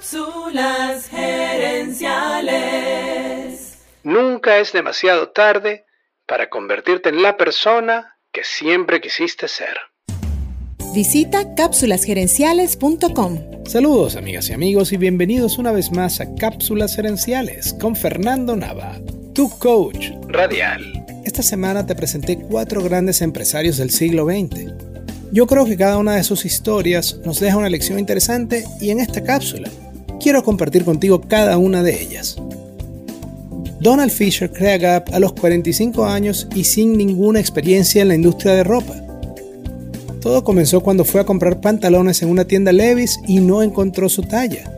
Cápsulas gerenciales. Nunca es demasiado tarde para convertirte en la persona que siempre quisiste ser. Visita cápsulasgerenciales.com. Saludos amigas y amigos y bienvenidos una vez más a Cápsulas Gerenciales con Fernando Nava, tu coach radial. Esta semana te presenté cuatro grandes empresarios del siglo XX. Yo creo que cada una de sus historias nos deja una lección interesante y en esta cápsula quiero compartir contigo cada una de ellas. Donald Fisher crea Gap a los 45 años y sin ninguna experiencia en la industria de ropa. Todo comenzó cuando fue a comprar pantalones en una tienda Levis y no encontró su talla.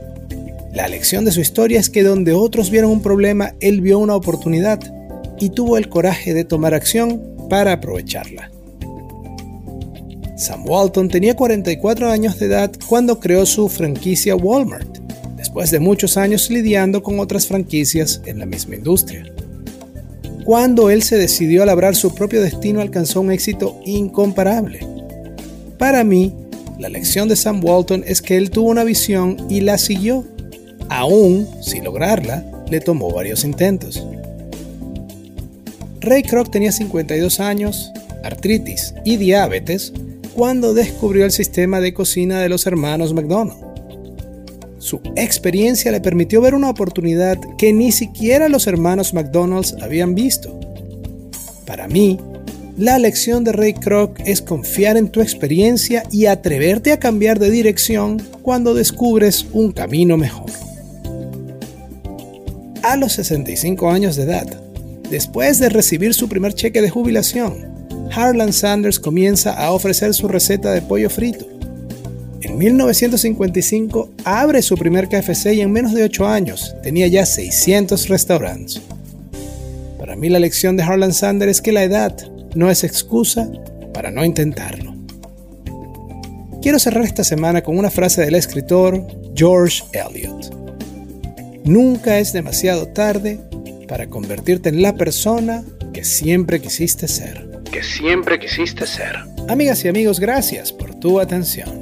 La lección de su historia es que donde otros vieron un problema, él vio una oportunidad y tuvo el coraje de tomar acción para aprovecharla. Sam Walton tenía 44 años de edad cuando creó su franquicia Walmart después de muchos años lidiando con otras franquicias en la misma industria. Cuando él se decidió a labrar su propio destino alcanzó un éxito incomparable. Para mí, la lección de Sam Walton es que él tuvo una visión y la siguió. Aún, sin lograrla, le tomó varios intentos. Ray Kroc tenía 52 años, artritis y diabetes cuando descubrió el sistema de cocina de los hermanos McDonald. Su experiencia le permitió ver una oportunidad que ni siquiera los hermanos McDonald's habían visto. Para mí, la lección de Ray Kroc es confiar en tu experiencia y atreverte a cambiar de dirección cuando descubres un camino mejor. A los 65 años de edad, después de recibir su primer cheque de jubilación, Harlan Sanders comienza a ofrecer su receta de pollo frito. En 1955 abre su primer KFC y en menos de 8 años tenía ya 600 restaurantes. Para mí la lección de Harlan Sanders es que la edad no es excusa para no intentarlo. Quiero cerrar esta semana con una frase del escritor George Eliot. Nunca es demasiado tarde para convertirte en la persona que siempre quisiste ser. Que siempre quisiste ser. Amigas y amigos, gracias por tu atención